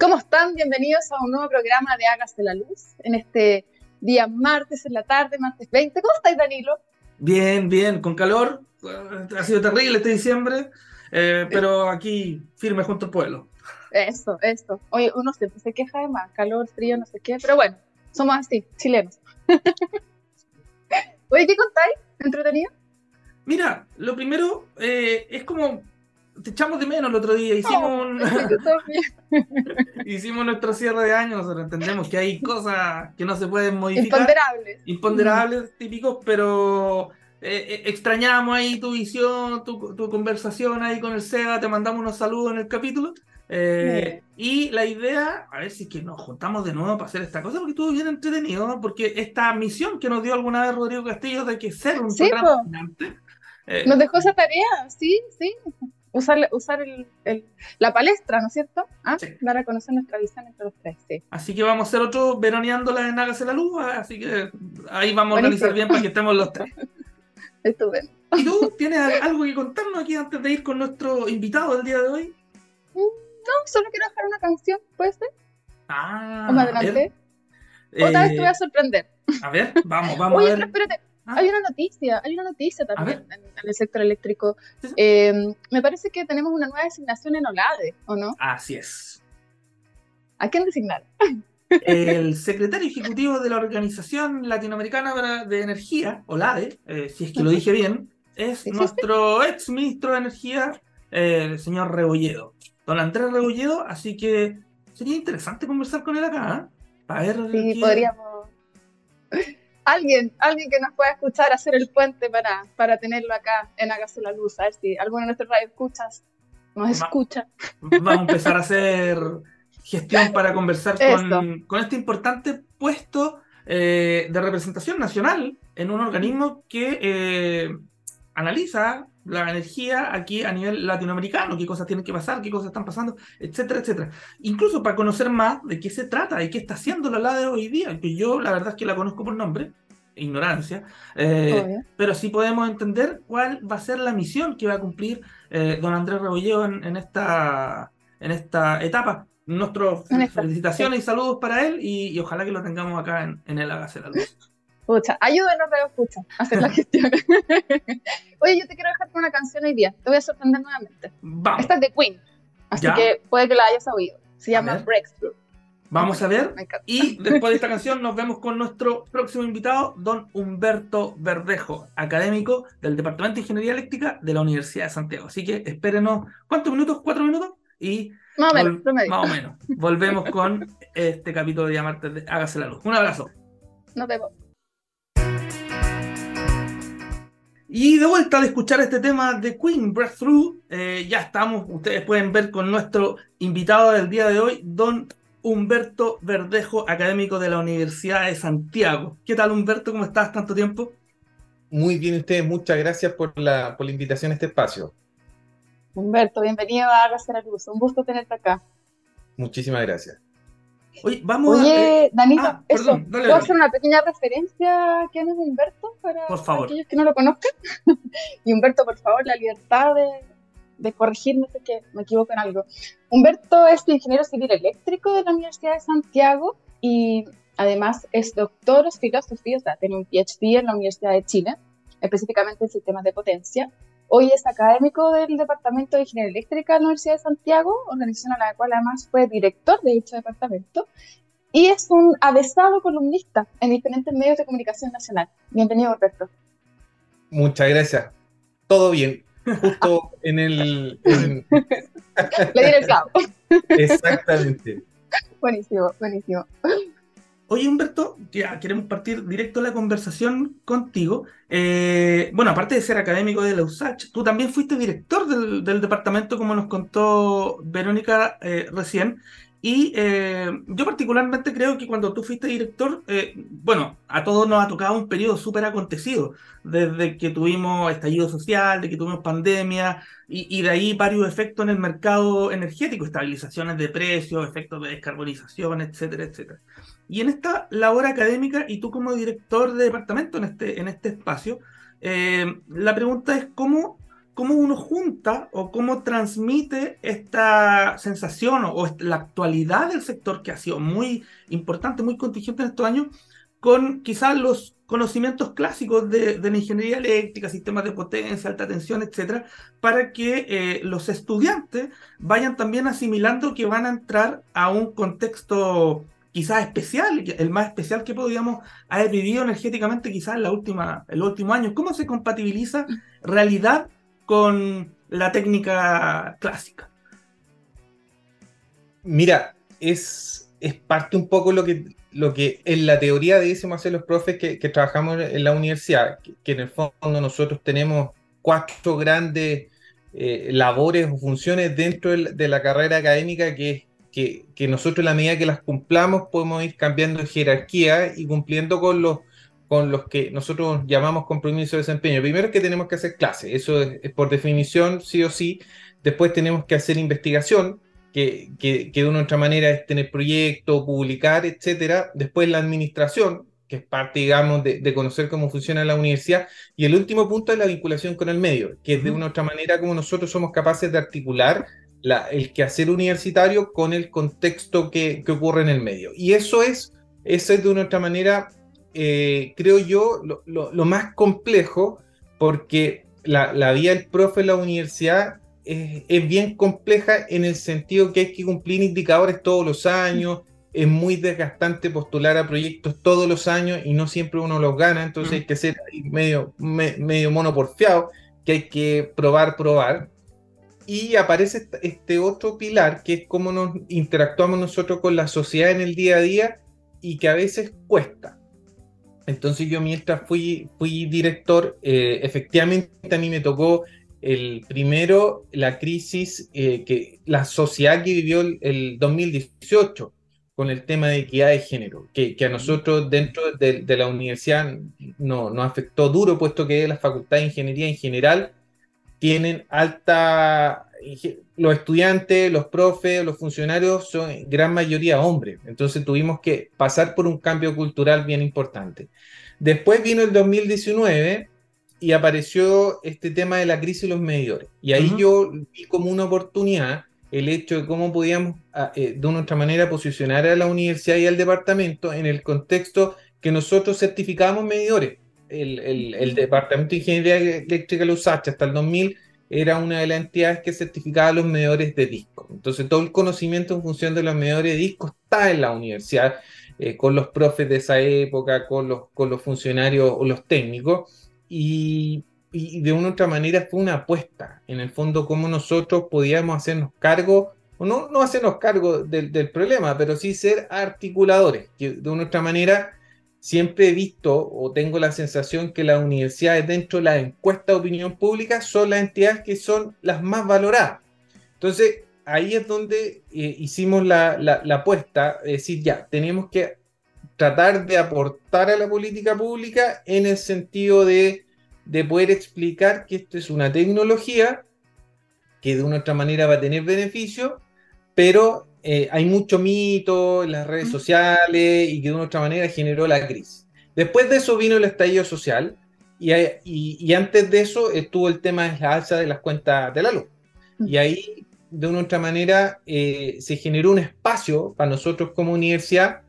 ¿Cómo están? Bienvenidos a un nuevo programa de Hágase la Luz en este día martes en la tarde, martes 20. ¿Cómo estáis, Danilo? Bien, bien, con calor. Ha sido terrible este diciembre, eh, pero aquí firme junto al pueblo. Eso, eso. Oye, uno siempre se queja de más, calor, frío, no sé qué, pero bueno, somos así, chilenos. Oye, ¿qué contáis? ¿Entretenido? Mira, lo primero eh, es como te echamos de menos el otro día. Hicimos, hicimos nuestro cierre de año. Nosotros entendemos que hay cosas que no se pueden modificar. Imponderables. Imponderables, típicos, pero eh, eh, extrañamos ahí tu visión, tu, conversación ahí con el SEGA. Te mandamos unos saludos en el capítulo. Eh, y la idea, a ver si es que nos juntamos de nuevo para hacer esta cosa, porque estuvo bien entretenido, porque esta misión que nos dio alguna vez Rodrigo Castillo de que ser un sí, nos dejó esa tarea, sí, sí usar, usar el, la palestra, ¿no es cierto? ¿Ah? Dar a conocer nuestra visión entre los tres, sí. Así que vamos a hacer otro veroneándola en Hágase la Luz, así que ahí vamos a organizar bien para que estemos los tres. Estupendo. ¿Y tú tienes algo que contarnos aquí antes de ir con nuestro invitado del día de hoy? Mm, no, solo quiero dejar una canción, ¿puede ser? Ah, ¿O más adelante? Otra vez te voy a eh, sorprender. A ver, vamos, vamos Oye, a ver. espérate, Ah. Hay una noticia, hay una noticia también en, el sector eléctrico. Eh, me parece que tenemos una nueva designación en OLADE, ¿o no? Así es. ¿A quién designar? El secretario ejecutivo de la Organización Latinoamericana de Energía, OLADE, eh, si es que lo dije bien, es nuestro ex ministro de Energía, eh, el señor Rebolledo. Don Andrés Rebolledo, así que sería interesante conversar con él acá, para ver. Sí, podríamos alguien, alguien que nos pueda escuchar hacer el puente para, para tenerlo acá en Hágase la Luz, a ver si alguno de nuestros radio escuchas nos escucha. Vamos a empezar a hacer gestión para conversar con, con, este importante puesto eh, de representación nacional en un organismo que eh, analiza la energía aquí a nivel latinoamericano, qué cosas tienen que pasar, qué cosas están pasando, etcétera, etcétera. Incluso para conocer más de qué se trata y qué está haciendo la LADE hoy día, que yo la verdad es que la conozco por nombre, ignorancia, eh, pero sí podemos entender cuál va a ser la misión que va a cumplir eh, don Andrés Rebolleo en, esta, en esta etapa. Nuestras felicitaciones y saludos para él y, ojalá que lo tengamos acá en, en el Hágase la Luz. Escucha, ayúdenos, Radio Escucha, a hacer la gestión. Oye, yo te quiero dejar con una canción hoy día. Te voy a sorprender nuevamente. Esta es de Queen, así que puede que la hayas oído. Se llama Breakthrough. Vamos a ver. Y después de esta canción nos vemos con nuestro próximo invitado, don Humberto Verdejo, académico del Departamento de Ingeniería Eléctrica de la Universidad de Santiago. Así que espérenos, ¿cuántos minutos? ¿Cuatro minutos? Y más o menos, más o menos. Volvemos con este capítulo de Llamarte de Hágase la Luz. Un abrazo. Nos vemos. Y de vuelta de escuchar este tema de Queen Breakthrough, eh, ya estamos, ustedes pueden ver con nuestro invitado del día de hoy, don Humberto Verdejo, académico de la Universidad de Santiago. ¿Qué tal, Humberto? ¿Cómo estás? ¿Tanto tiempo? Muy bien, ustedes. Muchas gracias por la, por la invitación a este espacio. Humberto, bienvenido a Hágase la Luz. Un gusto tenerte acá. Muchísimas gracias. Oye, vamos Oye, a... Danilo, ah, eso, ¿puedo hacer una pequeña referencia quién es Humberto para, para aquellos que no lo conozcan? y Humberto, por favor, la libertad de, de corregirme si que me equivoco en algo. Humberto es ingeniero civil eléctrico de la Universidad de Santiago y además es doctor en filosofía, o sea, tiene un PhD en la Universidad de Chile, específicamente en sistemas de potencia. Hoy es académico del Departamento de Ingeniería Eléctrica de la Universidad de Santiago, organización a la cual además fue director de dicho departamento, y es un avesado columnista en diferentes medios de comunicación nacional. Bienvenido, Humberto. Muchas gracias. Todo bien justo en el... Le di el clavo. Exactamente. Buenísimo, buenísimo. Oye, Humberto, ya queremos partir directo la conversación contigo. Eh, bueno, aparte de ser académico de la USACH, tú también fuiste director del, departamento, como nos contó Verónica eh, recién, y eh, yo particularmente creo que cuando tú fuiste director, eh, bueno, a todos nos ha tocado un periodo súper acontecido, desde que tuvimos estallido social, de que tuvimos pandemia, y, de ahí varios efectos en el mercado energético, estabilizaciones de precios, efectos de descarbonización, etcétera, etcétera. Y en esta labor académica, y tú como director de departamento en este, en este espacio, eh, la pregunta es cómo cómo uno junta o cómo transmite esta sensación o, la actualidad del sector que ha sido muy importante, muy contingente en estos años, con quizás los conocimientos clásicos de, la ingeniería eléctrica, sistemas de potencia, alta tensión, etcétera, para que eh, los estudiantes vayan también asimilando que van a entrar a un contexto quizás especial, el más especial que podríamos haber vivido energéticamente quizás en, la última, en los últimos años. ¿Cómo se compatibiliza realidad con la técnica clásica? Mira, es, es parte un poco lo que, lo que en la teoría decimos hacer los profes que, trabajamos en la universidad, que, en el fondo nosotros tenemos cuatro grandes eh, labores o funciones dentro de la carrera académica que que, nosotros en la medida que las cumplamos podemos ir cambiando jerarquía y cumpliendo con los, con los que nosotros llamamos compromiso de desempeño. Primero es que tenemos que hacer clase, eso es, por definición sí o sí. Después tenemos que hacer investigación, que, que, que de una otra manera es tener proyectos, publicar, etcétera. Después la administración, que es parte, digamos, de, de, conocer cómo funciona la universidad. Y el último punto es la vinculación con el medio, que es de una otra manera como nosotros somos capaces de articular la, el quehacer universitario con el contexto que, que, ocurre en el medio. Y eso es, eso es de una otra manera, eh, creo yo, lo, lo, más complejo, porque la, la, vida del profe en la universidad es, es, bien compleja en el sentido que hay que cumplir indicadores todos los años, es muy desgastante postular a proyectos todos los años y no siempre uno los gana, entonces hay que ser medio, medio mono porfiado, que hay que probar, probar y aparece este otro pilar que es cómo nos interactuamos nosotros con la sociedad en el día a día y que a veces cuesta. Entonces yo mientras fui, fui director, eh, efectivamente a mí me tocó el primero, la crisis, eh, que la sociedad que vivió el, 2018 con el tema de equidad de género, que, que a nosotros dentro de, de la universidad no, nos afectó duro, puesto que la Facultad de Ingeniería en general tienen alta, los estudiantes, los profes, los funcionarios son en gran mayoría hombres, entonces tuvimos que pasar por un cambio cultural bien importante. Después vino el 2019 y apareció este tema de la crisis de los medidores. Y ahí yo vi como una oportunidad el hecho de cómo podíamos ah, eh, de una otra manera posicionar a la universidad y al departamento en el contexto que nosotros certificábamos medidores el, Departamento de Ingeniería Eléctrica de USACH hasta el 2000 era una de las entidades que certificaba los medidores de disco. Entonces todo el conocimiento en función de los medidores de disco está en la universidad, eh, con los profes de esa época, con los, con los funcionarios o los técnicos, y, de una u otra manera fue una apuesta, en el fondo, cómo nosotros podíamos hacernos cargo, o no, no hacernos cargo del, del problema, pero sí ser articuladores, que de una u otra manera siempre he visto o tengo la sensación que las universidades dentro de la encuesta de opinión pública son las entidades que son las más valoradas. Entonces, ahí es donde eh, hicimos la, la, apuesta, es decir, ya, tenemos que tratar de aportar a la política pública en el sentido de, de poder explicar que esto es una tecnología que de una otra manera va a tener beneficio, pero eh, hay mucho mito en las redes sociales y que de una otra manera generó la crisis. Después de eso vino el estallido social y, y, antes de eso estuvo el tema de la alza de las cuentas de la luz. Y ahí, de una otra manera, eh, se generó un espacio para nosotros como universidad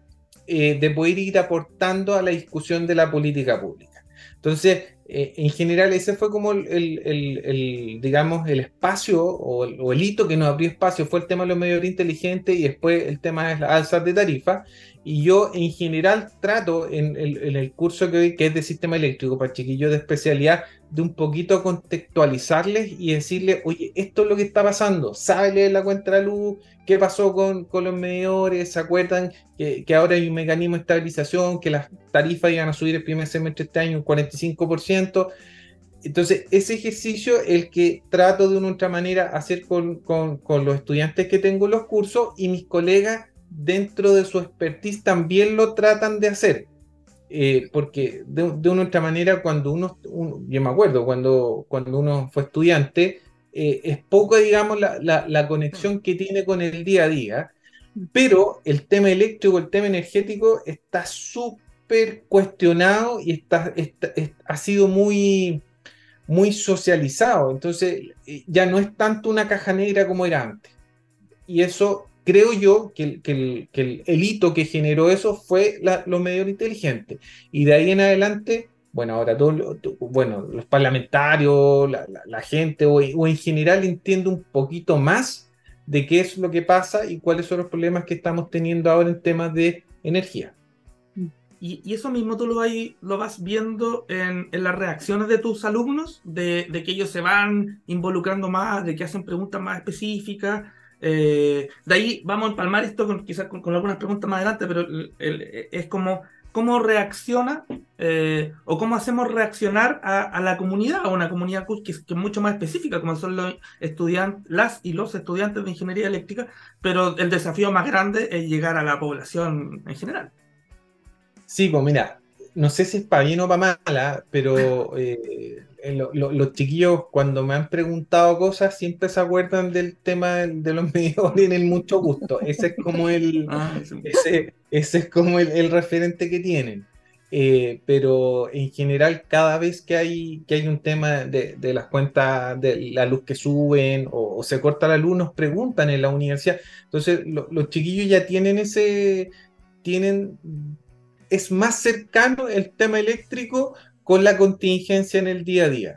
eh, de poder ir aportando a la discusión de la política pública. Entonces, eh, en general ese fue como el, digamos, el espacio o, el hito que nos abrió espacio, fue el tema de los medios inteligentes y después el tema de las alzas de tarifa. Y yo en general trato en, el curso que que es de sistema eléctrico para chiquillos de especialidad, de un poquito contextualizarles y decirles, oye, esto es lo que está pasando, ¿sabe la cuenta de luz? ¿Qué pasó con, con los medidores? ¿Se acuerdan que, que, ahora hay un mecanismo de estabilización, que las tarifas iban a subir el primer semestre de este año un 45%? Entonces, ese ejercicio, el que trato de una otra manera hacer con, con los estudiantes que tengo en los cursos y mis colegas dentro de su expertise también lo tratan de hacer. Eh, porque de, una otra manera, cuando uno, yo me acuerdo, cuando, cuando uno fue estudiante, eh, es poco, digamos, la, la, conexión que tiene con el día a día, pero el tema eléctrico, el tema energético está súper cuestionado y está, ha sido muy, muy socializado, entonces eh, ya no es tanto una caja negra como era antes. Y eso creo yo que, el, hito que generó eso fue lo medio inteligente. Y de ahí en adelante, bueno, ahora todo, bueno, los parlamentarios, la, gente o, o, en general entiende un poquito más de qué es lo que pasa y cuáles son los problemas que estamos teniendo ahora en temas de energía. Y, eso mismo tú lo, lo vas viendo en, las reacciones de tus alumnos, de, que ellos se van involucrando más, de que hacen preguntas más específicas. Eh, de ahí vamos a empalmar esto quizás con, algunas preguntas más adelante, pero es como cómo reacciona eh, o cómo hacemos reaccionar a, la comunidad, a una comunidad que, es mucho más específica, como son los estudiantes, las y los estudiantes de ingeniería eléctrica, pero el desafío más grande es llegar a la población en general. Sí, pues mira, no sé si es para bien o para mala, pero eh, los chiquillos cuando me han preguntado cosas siempre se acuerdan del tema de los medios tienen mucho gusto. Ese es como el, ah, ese, es como el, referente que tienen. Eh, pero en general cada vez que hay, que hay un tema de, las cuentas de la luz que suben o, se corta la luz, nos preguntan en la universidad. Entonces los chiquillos ya tienen ese, tienen es más cercano el tema eléctrico con la contingencia en el día a día.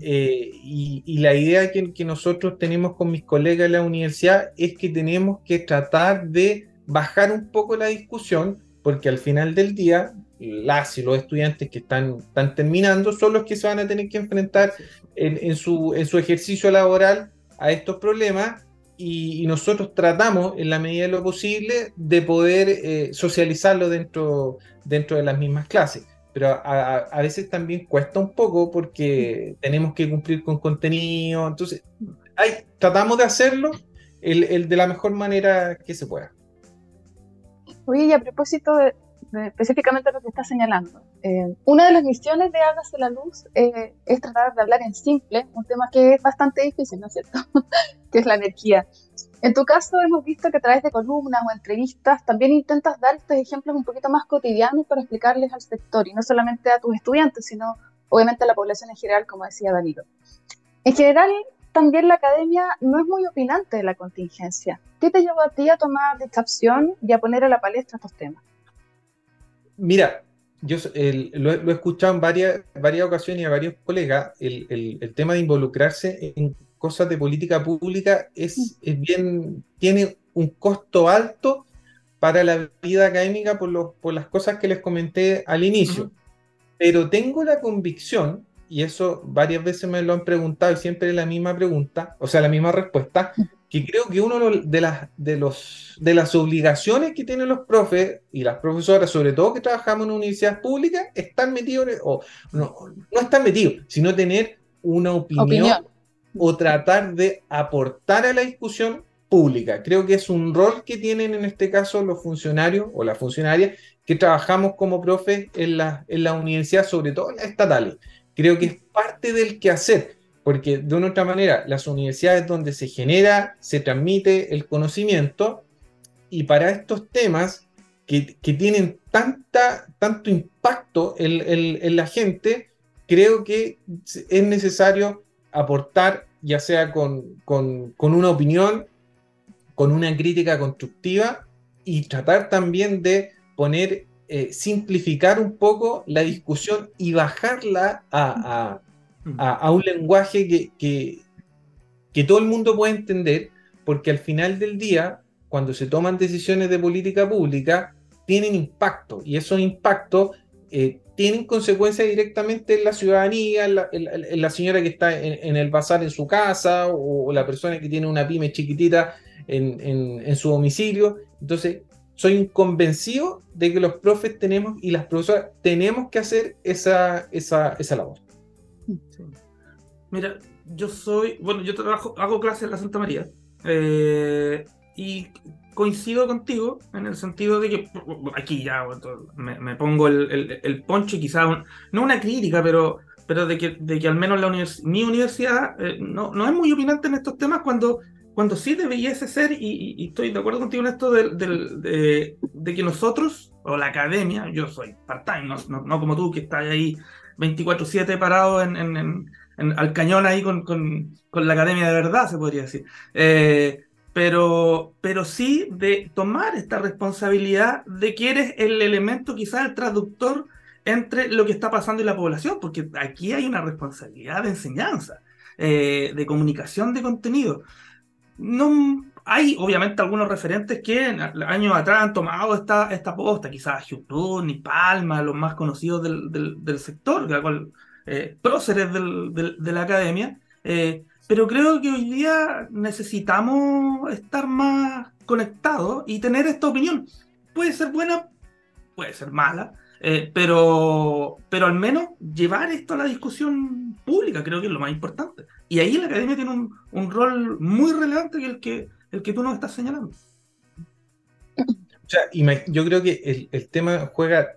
Eh, y, la idea que, que, nosotros tenemos con mis colegas de la universidad es que tenemos que tratar de bajar un poco la discusión, porque al final del día, las y los estudiantes que están, están terminando son los que se van a tener que enfrentar en, su, en su ejercicio laboral a estos problemas y, nosotros tratamos, en la medida de lo posible, de poder eh, socializarlo dentro, dentro de las mismas clases. Pero a, veces también cuesta un poco porque tenemos que cumplir con contenido. Entonces, hay, tratamos de hacerlo el, de la mejor manera que se pueda. Oye, y a propósito de, específicamente lo que está señalando, eh, una de las misiones de Hágase la Luz eh, es tratar de hablar en simple, un tema que es bastante difícil, ¿no es cierto? que es la energía. En tu caso hemos visto que a través de columnas o entrevistas también intentas dar estos ejemplos un poquito más cotidianos para explicarles al sector y no solamente a tus estudiantes, sino obviamente a la población en general, como decía Danilo. En general, también la academia no es muy opinante de la contingencia. ¿Qué te llevó a ti a tomar esta opción y a poner a la palestra estos temas? Mira, yo lo, he escuchado en varias, varias ocasiones y a varios colegas, el, el tema de involucrarse en cosas de política pública es, es, bien, tiene un costo alto para la vida académica por, por las cosas que les comenté al inicio. Pero tengo la convicción, y eso varias veces me lo han preguntado y siempre es la misma pregunta, o sea, la misma respuesta, que creo que uno de las, de, los, de las obligaciones que tienen los profes y las profesoras, sobre todo que trabajamos en universidades públicas, están metidos, o no, no están metidos, sino tener una opinión o tratar de aportar a la discusión pública. Creo que es un rol que tienen en este caso los funcionarios o las funcionarias que trabajamos como profes en la, en sobre todo en las estatales. Creo que es parte del quehacer, porque de una otra manera, las universidades donde se genera, se transmite el conocimiento, y para estos temas que, que tienen tanta, tanto impacto en la gente, creo que es necesario aportar, ya sea con, una opinión, con una crítica constructiva y tratar también de poner, eh, simplificar un poco la discusión y bajarla a, un lenguaje que, que, que todo el mundo pueda entender, porque al final del día, cuando se toman decisiones de política pública, tienen impacto y esos impactos eh, tienen consecuencias directamente en la ciudadanía, en la, señora que está en, el bazar en su casa o, la persona que tiene una pyme chiquitita en, su domicilio. Entonces, soy convencido de que los profes tenemos y las profesoras tenemos que hacer esa, esa, esa labor. Mira, yo soy, bueno, yo trabajo, hago clases en la Santa María eh, y coincido contigo en el sentido de que aquí ya me, pongo el, el, poncho y quizá no una crítica, pero, pero de, que, de que al menos la mi universidad eh, no, no es muy opinante en estos temas cuando, cuando sí debiese ser, y, estoy de acuerdo contigo en esto de, de, de, que nosotros, o la academia, yo soy part-time, no, no, como tú que estás ahí 24/7 parado en, en, al cañón ahí con, con, la academia de verdad, se podría decir. Eh, pero, pero sí de tomar esta responsabilidad de que eres el elemento, quizás el traductor entre lo que está pasando y la población, porque aquí hay una responsabilidad de enseñanza, eh, de comunicación de contenido. No, hay obviamente algunos referentes que años atrás han tomado esta, esta posta, quizás Hugh y Palma, los más conocidos del, del, sector, eh, próceres de la academia, eh, pero creo que hoy día necesitamos estar más conectados y tener esta opinión. Puede ser buena, puede ser mala, eh, pero, pero al menos llevar esto a la discusión pública creo que es lo más importante. Y ahí la academia tiene un, un rol muy relevante que el que el que tú nos estás señalando. O sea, yo creo que el, tema juega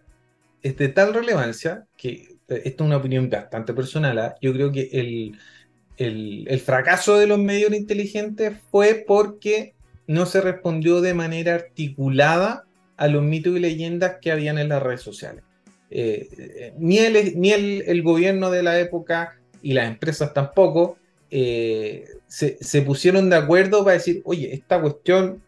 es de tal relevancia que esto es una opinión bastante personal. ¿ah? Yo creo que el, el, fracaso de los medios inteligentes fue porque no se respondió de manera articulada a los mitos y leyendas que habían en las redes sociales. Eh, eh, ni el, ni el, gobierno de la época y las empresas tampoco se, pusieron de acuerdo para decir, oye, esta cuestión,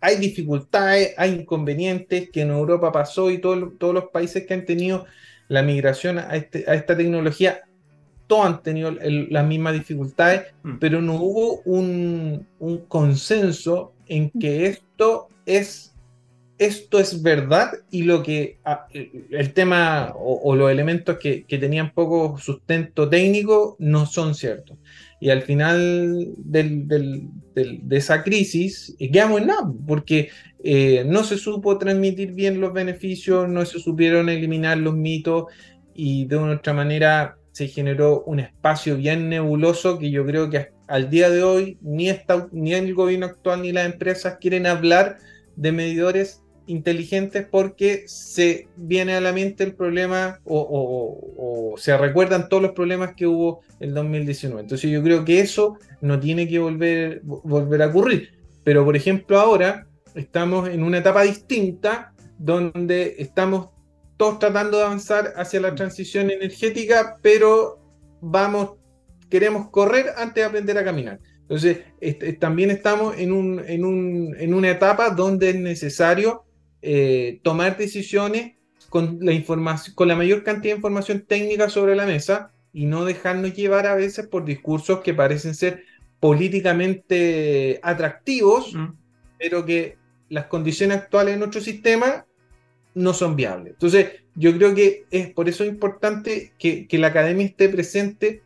hay dificultades, hay inconvenientes que en Europa pasó y todos los países que han tenido la migración a, este, a esta tecnología, todos han tenido las mismas dificultades, mm. pero no hubo un, consenso en que esto es esto es verdad y lo que ah, el tema o, los elementos que, que, tenían poco sustento técnico no son ciertos y al final de esa crisis eh, quedamos en nada, porque eh, no se supo transmitir bien los beneficios, no se supieron eliminar los mitos y de una otra manera se generó un espacio bien nebuloso que yo creo que al día de hoy ni, ni el gobierno actual ni las empresas quieren hablar de medidores inteligentes porque se viene a la mente el problema o, se recuerdan todos los problemas que hubo en 2019. Entonces yo creo que eso no tiene que volver, volver a ocurrir. Pero por ejemplo ahora estamos en una etapa distinta donde estamos todos tratando de avanzar hacia la transición energética, pero vamos, queremos correr antes de aprender a caminar. Entonces, también estamos en, un, en, un, en, una etapa donde es necesario eh, tomar decisiones con la, información, con la mayor cantidad de información técnica sobre la mesa y no dejarnos llevar a veces por discursos que parecen ser políticamente atractivos, mm. pero que las condiciones actuales de nuestro sistema no son viables. Entonces, yo creo que es por eso importante que, la academia esté presente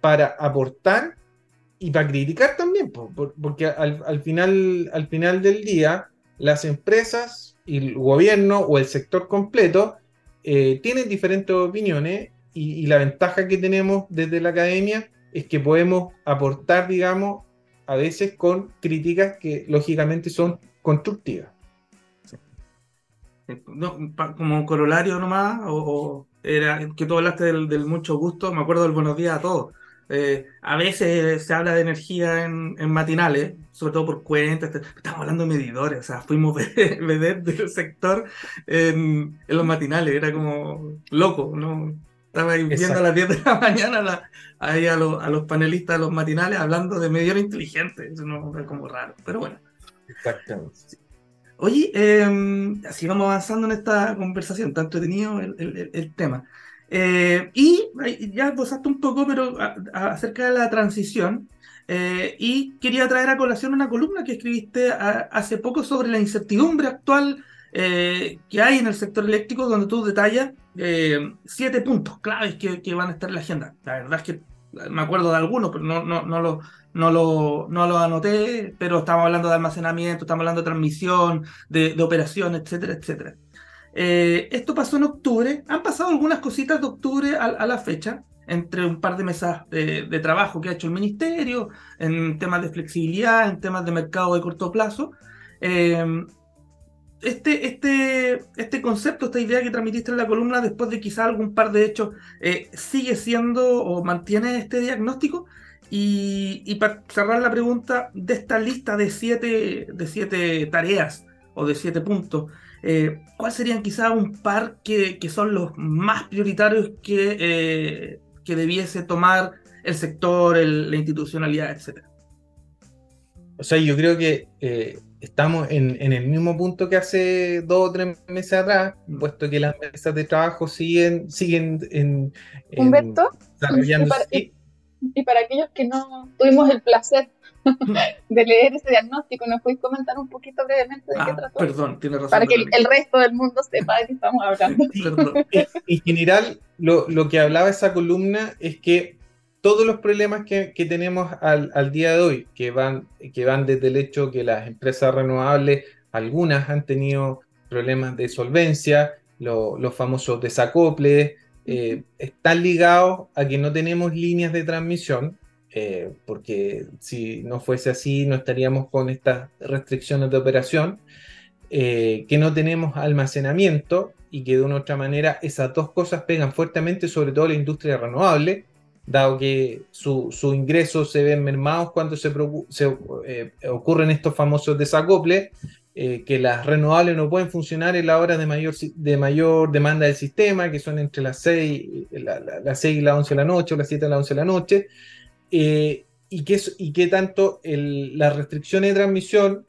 para aportar y para criticar también, porque al, final, al final del día, las empresas y el gobierno o el sector completo eh, tienen diferentes opiniones y, la ventaja que tenemos desde la academia es que podemos aportar, digamos, a veces con críticas que lógicamente son constructivas. Como corolario nomás, o, era que tú hablaste del, del, mucho gusto, me acuerdo del buenos días a todos. Eh, a veces se habla de energía en, matinales, sobre todo por cuentas. Estamos hablando de medidores, o sea, fuimos ver del sector en, los matinales, era como loco, ¿no? Estaba ahí viendo a las 10 de la mañana ahí a, los panelistas de los matinales hablando de medidores inteligentes, no es como raro, pero bueno. Exactamente. Oye, em, así vamos avanzando en esta conversación, tanto he tenido el tema. Eh, y ya esbozaste un poco, pero acerca de la transición. Eh, y quería traer a colación una columna que escribiste hace poco sobre la incertidumbre actual eh, que hay en el sector eléctrico, donde tú detallas siete puntos claves que, van a estar en la agenda. La verdad es que me acuerdo de algunos, pero no, no, no, lo, no, lo, no lo anoté, pero estamos hablando de almacenamiento, estamos hablando de transmisión, de, de operación, etcétera, etcétera. Eh, esto pasó en octubre. Han pasado algunas cositas de octubre a, la fecha, entre un par de mesas de, trabajo que ha hecho el ministerio, en temas de flexibilidad, en temas de mercado de corto plazo. Eh, este, este, este concepto, esta idea que transmitiste en la columna, después de quizá algún par de hechos, eh, sigue siendo o mantiene este diagnóstico. Y, para cerrar la pregunta, de esta lista de siete, de siete tareas o de siete puntos, eh, ¿cuáles serían quizás un par que, son los más prioritarios que, eh, que debiese tomar el sector, la institucionalidad, etcétera. O sea, yo creo que estamos en, el mismo punto que hace dos o tres meses atrás, mm. puesto que las mesas de trabajo siguen, siguen en, Humberto, y, para, aquellos que no tuvimos el placer de leer ese diagnóstico, ¿nos podéis comentar un poquito brevemente de qué ah, trató? Perdón, tiene razón. Para que el, resto del mundo sepa de qué estamos hablando. En general, lo, lo que hablaba esa columna es que todos los problemas que, tenemos al, día de hoy, que van, que van desde el hecho que las empresas renovables, algunas han tenido problemas de solvencia, los famosos desacoples, eh, están ligados a que no tenemos líneas de transmisión, eh, porque si no fuese así no estaríamos con estas restricciones de operación, eh, que no tenemos almacenamiento y que de una u otra manera esas dos cosas pegan fuertemente sobre todo la industria renovable dado que sus su ingresos se ven mermados cuando se, eh, ocurren estos famosos desacoples, eh, que las renovables no pueden funcionar en la hora de mayor, de mayor demanda del sistema, que son entre las 6, la, 6 y las 11 de la noche o las 7 y las 11 de la noche, eh, y, que, y que tanto las restricciones de transmisión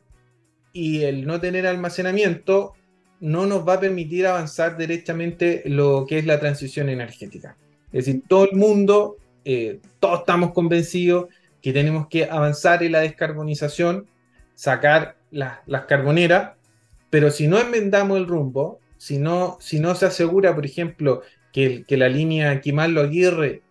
y el no tener almacenamiento no nos va a permitir avanzar derechamente lo que es la transición energética. Es decir, todo el mundo eh, todos estamos convencidos que tenemos que avanzar en la descarbonización, sacar las carboneras, pero si no enmendamos el rumbo, si no, si no se asegura, por ejemplo, que, que la línea Quimarlo Aguirre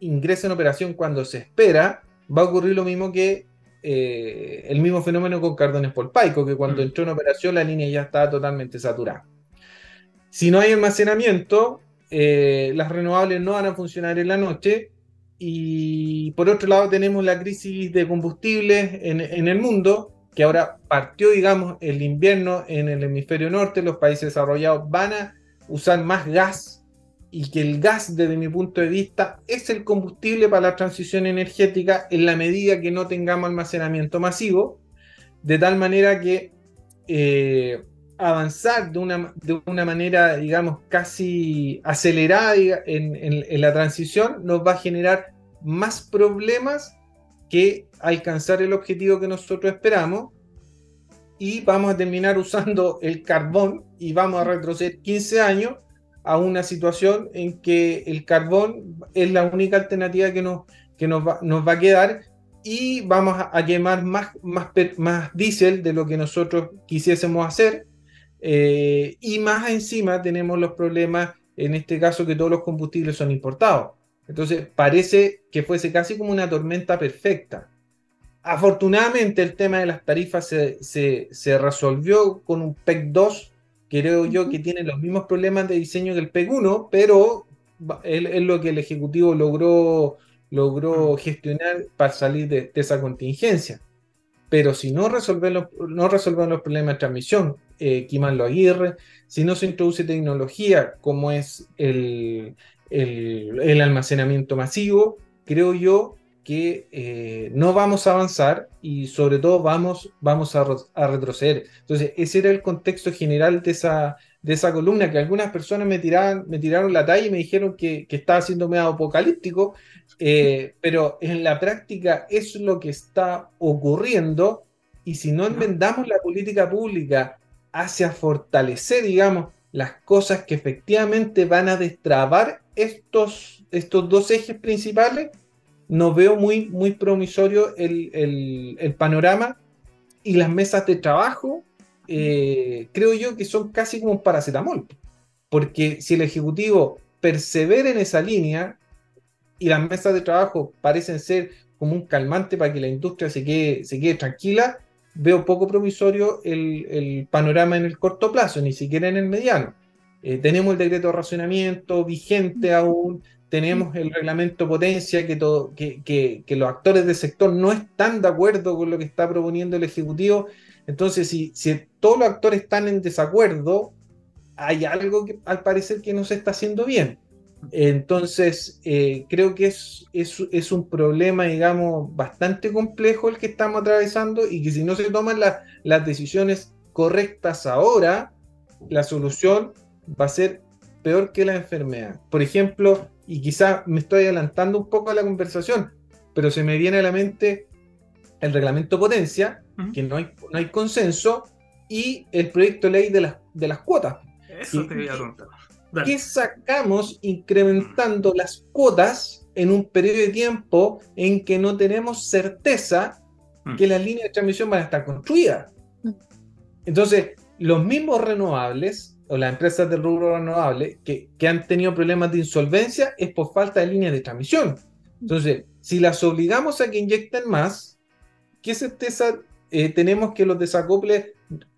ingrese en operación cuando se espera, va a ocurrir lo mismo que eh, el mismo fenómeno con Cardones Polpaico, que cuando mm. entró en operación la línea ya estaba totalmente saturada. Si no hay almacenamiento, eh, las renovables no van a funcionar en la noche y por otro lado tenemos la crisis de combustibles en, el mundo, que ahora partió, digamos, el invierno en el hemisferio norte, los países desarrollados van a usar más gas y que el gas, desde mi punto de vista, es el combustible para la transición energética en la medida que no tengamos almacenamiento masivo, de tal manera que eh, avanzar de una, de una manera, digamos, casi acelerada en, la transición, nos va a generar más problemas que alcanzar el objetivo que nosotros esperamos. Y vamos a terminar usando el carbón y vamos a retroceder 15 años a una situación en que el carbón es la única alternativa que nos, que nos, va, nos va a quedar y vamos a, quemar más, más, más diésel de lo que nosotros quisiésemos hacer eh, y más encima tenemos los problemas, en este caso, que todos los combustibles son importados. Entonces parece que fuese casi como una tormenta perfecta. Afortunadamente el tema de las tarifas se, resolvió con un PEC 2, creo yo que tiene los mismos problemas de diseño que el PEC 1, pero es, lo que el Ejecutivo logró, logró gestionar para salir de, esa contingencia. Pero si no resolver los, no los problemas de transmisión, eh, Lo Aguirre, si no se introduce tecnología como es el, el, almacenamiento masivo, creo yo que eh, no vamos a avanzar y sobre todo vamos, vamos a, retroceder. Entonces, ese era el contexto general de esa, de esa columna, que algunas personas me, tiraron, me tiraron la talla y me dijeron que, estaba siendo medio apocalíptico, eh, pero en la práctica es lo que está ocurriendo y si no enmendamos la política pública hacia fortalecer, digamos, las cosas que efectivamente van a destrabar estos, estos dos ejes principales, no veo muy, muy promisorio el, panorama y las mesas de trabajo, eh, creo yo que son casi como un paracetamol, porque si el Ejecutivo persevera en esa línea y las mesas de trabajo parecen ser como un calmante para que la industria se quede, se quede tranquila, veo poco promisorio el, panorama en el corto plazo, ni siquiera en el mediano. Eh, tenemos el decreto de racionamiento vigente aún, tenemos el reglamento potencia que, todo, que, que, los actores del sector no están de acuerdo con lo que está proponiendo el Ejecutivo. Entonces, si, si todos los actores están en desacuerdo, hay algo que al parecer que no se está haciendo bien. Entonces, eh, creo que es, es, un problema, digamos, bastante complejo el que estamos atravesando y que si no se toman las decisiones correctas ahora, la solución va a ser peor que la enfermedad. Por ejemplo, y quizás me estoy adelantando un poco a la conversación, pero se me viene a la mente el reglamento potencia, que no hay, no hay consenso, y el proyecto de ley de las, de las cuotas. Eso te voy a contar. ¿Qué sacamos incrementando las cuotas en un periodo de tiempo en que no tenemos certeza mm. que las líneas de transmisión van a estar construidas? Mm. Entonces, los mismos renovables o las empresas del rubro renovable que, que han tenido problemas de insolvencia es por falta de líneas de transmisión. Entonces, si las obligamos a que inyecten más, ¿qué certeza eh, tenemos que los desacoples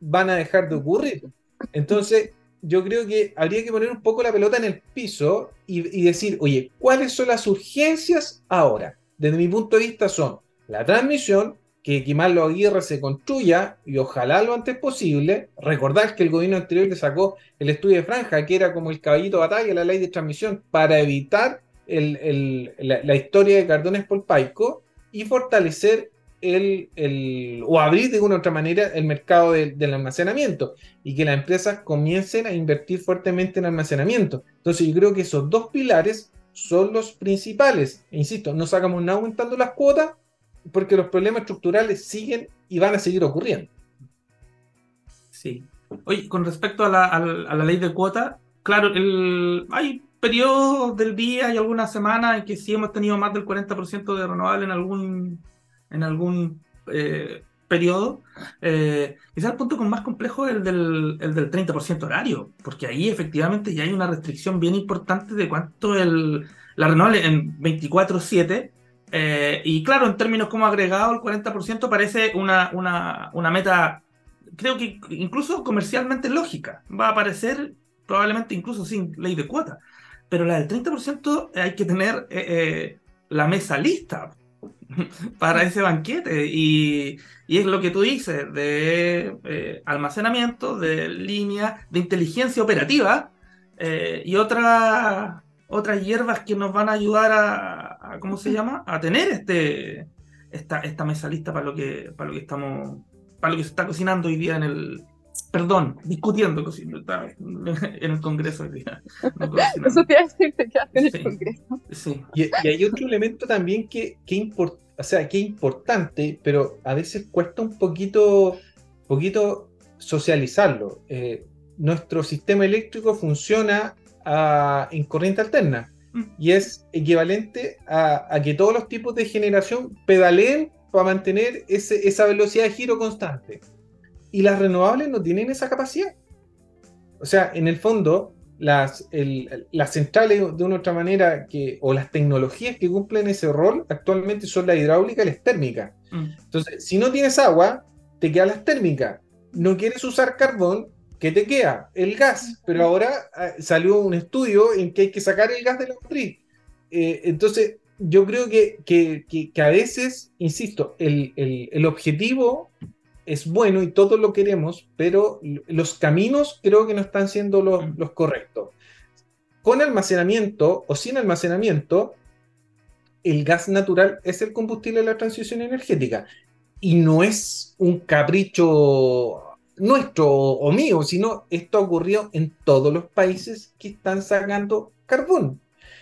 van a dejar de ocurrir? Entonces, yo creo que habría que poner un poco la pelota en el piso y, decir, oye, ¿cuáles son las urgencias ahora? Desde mi punto de vista son la transmisión, que Quimarlo Aguirre se construya y ojalá lo antes posible. Recordar que el gobierno anterior le sacó el estudio de franja, que era como el caballito de batalla, la ley de transmisión, para evitar la, historia de Cardones Polpaico y fortalecer el, o abrir de una u otra manera el mercado del almacenamiento y que las empresas comiencen a invertir fuertemente en almacenamiento. Entonces yo creo que esos dos pilares son los principales. E insisto, no sacamos nada aumentando las cuotas porque los problemas estructurales siguen y van a seguir ocurriendo. Sí. Oye, con respecto a la, ley de cuotas, claro, el, hay periodos del día y algunas semanas en que sí hemos tenido más del 40% de renovable en algún en algún eh, periodo. Eh, quizás el punto con más complejo es el del, el del 30% horario, porque ahí efectivamente ya hay una restricción bien importante de cuánto el, la renovable en 24-7. Eh, y claro, en términos como agregado, el 40% parece una, una, una meta, creo que incluso comercialmente lógica. Va a aparecer probablemente incluso sin ley de cuota. Pero la del 30% hay que tener eh, la mesa lista, para ese banquete. Y, es lo que tú dices, de eh, almacenamiento, de línea, de inteligencia operativa eh, y otras otras hierbas que nos van a ayudar a, ¿cómo se llama? A tener este, esta, esta mesa lista para lo que, para lo que estamos, para lo que se está cocinando hoy día en el, perdón, discutiendo en el Congreso día. Eso te decir que en el Congreso. Sí. Y, hay otro elemento también que, que, o sea, que importante, pero a veces cuesta un poquito, poquito socializarlo. Eh, nuestro sistema eléctrico funciona en corriente alterna mm. y es equivalente a, que todos los tipos de generación pedaleen para mantener ese, esa velocidad de giro constante. Y las renovables no tienen esa capacidad. O sea, en el fondo, las, las centrales de una otra manera que, o las tecnologías que cumplen ese rol actualmente son la hidráulica y la térmica. Mm. Entonces, si no tienes agua, te quedan las térmicas. No quieres usar carbón, ¿qué te queda? El gas. Pero ahora ah, salió un estudio en que hay que sacar el gas de la matriz. Eh, entonces, yo creo que, que, que, a veces, insisto, el, el, el objetivo es bueno y todos lo queremos, pero los caminos creo que no están siendo los, correctos. Con almacenamiento o sin almacenamiento, el gas natural es el combustible de la transición energética. Y no es un capricho nuestro o mío, sino esto ocurrió en todos los países que están sacando carbón.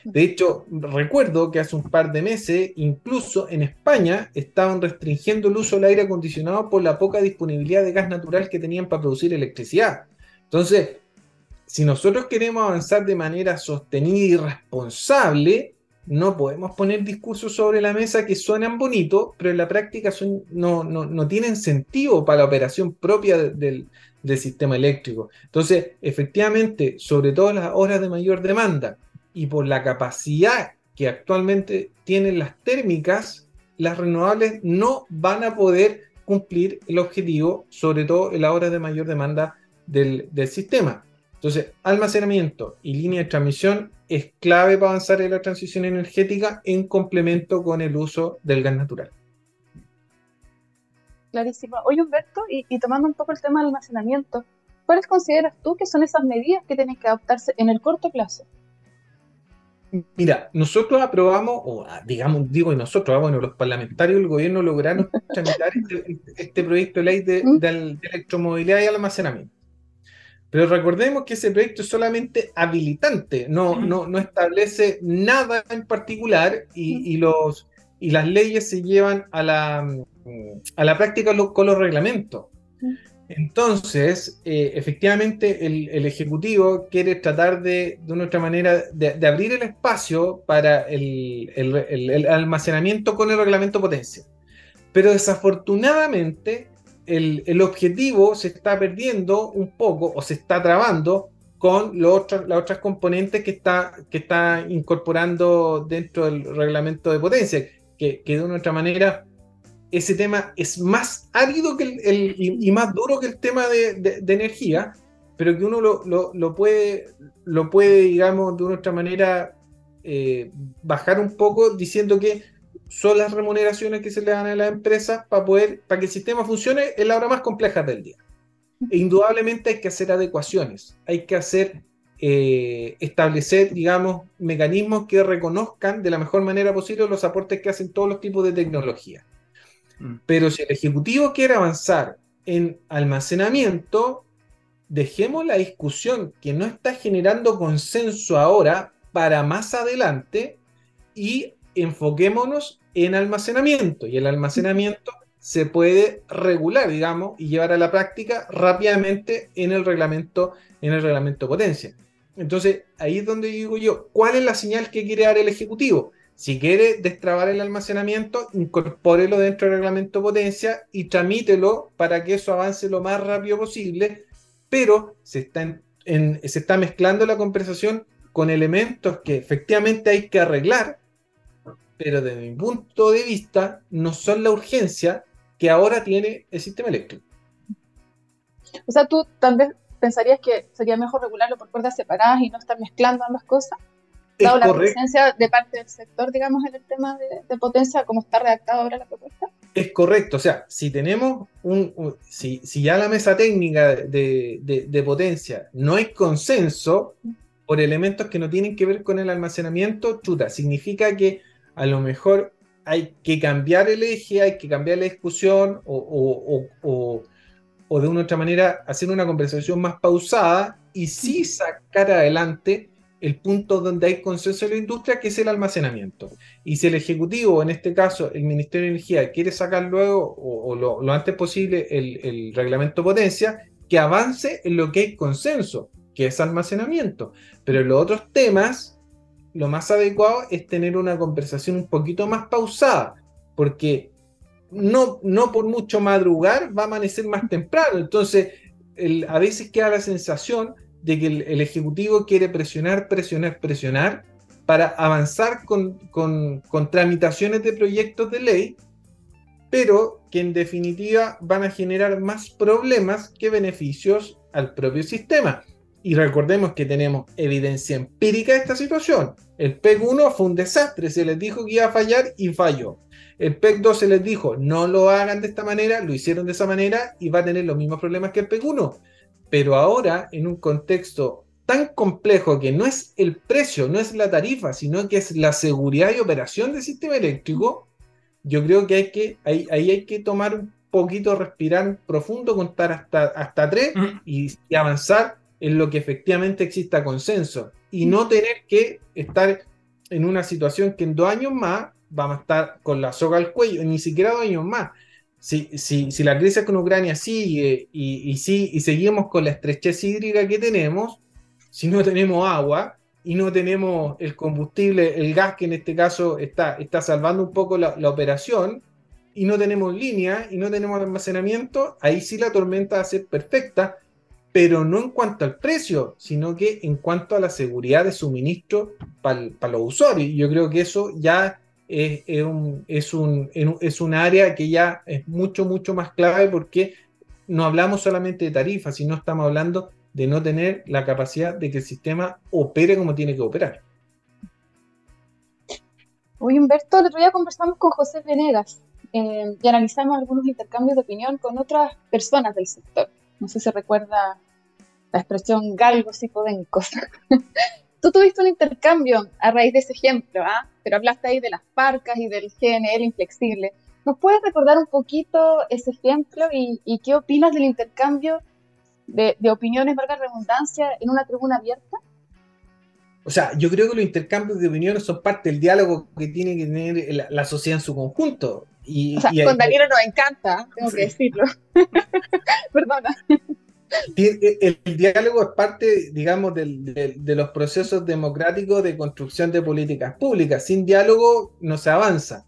De hecho, recuerdo que hace un par de meses, incluso en España, estaban restringiendo el uso del aire acondicionado por la poca disponibilidad de gas natural que tenían para producir electricidad. Entonces, si nosotros queremos avanzar de manera sostenida y responsable, no podemos poner discursos sobre la mesa que suenan bonitos, pero en la práctica no, tienen sentido para la operación propia del, del sistema eléctrico. Entonces, efectivamente, sobre todo las horas de mayor demanda, y por la capacidad que actualmente tienen las térmicas, las renovables no van a poder cumplir el objetivo, sobre todo en las horas de mayor demanda del, sistema. Entonces, almacenamiento y línea de transmisión es clave para avanzar en la transición energética en complemento con el uso del gas natural. Clarísimo. Oye, Humberto, y, y tomando un poco el tema del almacenamiento, ¿cuáles consideras tú que son esas medidas que tienen que adoptarse en el corto plazo? Mira, nosotros aprobamos, o ah, digamos, digo y nosotros, ah, bueno, los parlamentarios del gobierno lograron tramitar este, este, proyecto de ley de, electromovilidad y almacenamiento. Pero recordemos que ese proyecto es solamente habilitante, no, no, no establece nada en particular y, los, y las leyes se llevan a la, a la práctica con los reglamentos. Entonces, eh, efectivamente, el, Ejecutivo quiere tratar de, de una otra manera, de, abrir el espacio para el, el, almacenamiento con el reglamento potencia. Pero desafortunadamente, el, objetivo se está perdiendo un poco o se está trabando con los las otras componentes que está, que está incorporando dentro del reglamento de potencia, que, que de una otra manera ese tema es más árido que el, y, más duro que el tema de, energía, pero que uno lo, puede, lo puede, digamos, de una otra manera eh, bajar un poco diciendo que son las remuneraciones que se le dan a las empresas para poder, para que el sistema funcione en la hora más compleja del día. E indudablemente hay que hacer adecuaciones, hay que hacer, eh, establecer, digamos, mecanismos que reconozcan de la mejor manera posible los aportes que hacen todos los tipos de tecnología. Mm. Pero si el Ejecutivo quiere avanzar en almacenamiento, dejemos la discusión que no está generando consenso ahora para más adelante y enfoquémonos en almacenamiento. Y el almacenamiento se puede regular, digamos, y llevar a la práctica rápidamente en el reglamento, en el reglamento potencia. Entonces, ahí es donde digo yo, ¿cuál es la señal que quiere dar el Ejecutivo? Si quiere destrabar el almacenamiento, incorpórelo dentro del reglamento potencia y tramítelo para que eso avance lo más rápido posible, pero se está, se está mezclando la conversación con elementos que efectivamente hay que arreglar, pero desde mi punto de vista no son la urgencia que ahora tiene el sistema eléctrico. O sea, tú vez pensarías que sería mejor regularlo por puertas separadas y no estar mezclando ambas cosas dado la presencia de parte del sector, digamos, en el tema de, potencia, como está redactado ahora la propuesta? Es correcto, o sea, si tenemos un, si, si, ya la mesa técnica de, de, potencia no hay consenso por elementos que no tienen que ver con el almacenamiento, chuta, significa que a lo mejor hay que cambiar el eje, hay que cambiar la discusión o, o, o, o de una otra manera hacer una conversación más pausada y sí sacar adelante el punto donde hay consenso en la industria, que es el almacenamiento. Y si el Ejecutivo, en este caso el Ministerio de Energía, quiere sacar luego o, lo, antes posible el, reglamento potencia, que avance en lo que hay consenso, que es almacenamiento. Pero en los otros temas, lo más adecuado es tener una conversación un poquito más pausada, porque no, no por mucho madrugar va a amanecer más temprano. Entonces, a veces queda la sensación de que el, Ejecutivo quiere presionar, presionar, presionar para avanzar con, tramitaciones de proyectos de ley, pero que en definitiva van a generar más problemas que beneficios al propio sistema. Y recordemos que tenemos evidencia empírica de esta situación. El PEC 1 fue un desastre, se les dijo que iba a fallar y falló. El PEC 2 se les dijo no lo hagan de esta manera, lo hicieron de esa manera y va a tener los mismos problemas que el PEC 1 pero ahora en un contexto tan complejo que no es el precio, no es la tarifa, sino que es la seguridad y operación del sistema eléctrico, yo creo que hay que, ahí, hay que tomar un poquito, respirar profundo, contar hasta, hasta tres y, avanzar en lo que efectivamente exista consenso. Y no tener que estar en una situación que en dos años más vamos a estar con la soga al cuello, ni siquiera dos años más, si, la crisis con Ucrania sigue y, y, y seguimos con la estrechez hídrica que tenemos, si no tenemos agua y no tenemos el combustible, el gas que en este caso está, está salvando un poco la, operación, y no tenemos línea y no tenemos almacenamiento, ahí sí la tormenta va a ser perfecta, pero no en cuanto al precio, sino que en cuanto a la seguridad de suministro para los usuarios. Yo creo que eso ya es, un, es, un, es un área que ya es mucho, mucho más clave porque no hablamos solamente de tarifas, sino estamos hablando de no tener la capacidad de que el sistema opere como tiene que operar. Hoy, Humberto, el otro día conversamos con José Venegas eh, y analizamos algunos intercambios de opinión con otras personas del sector. No sé si recuerda la expresión galgos y podencos. Tú tuviste un intercambio a raíz de ese ejemplo, ¿ah? pero hablaste ahí de las parcas y del GNL inflexible. ¿Nos puedes recordar un poquito ese ejemplo y, qué opinas del intercambio de, de opiniones, valga redundancia, en una tribuna abierta? O sea, yo creo que los intercambios de opiniones son parte del diálogo que tiene que tener la, sociedad en su conjunto. Y, o sea, con Danilo nos encanta, tengo que decirlo. Perdona. El, diálogo es parte, digamos, de los procesos democráticos de construcción de políticas públicas. Sin diálogo no se avanza.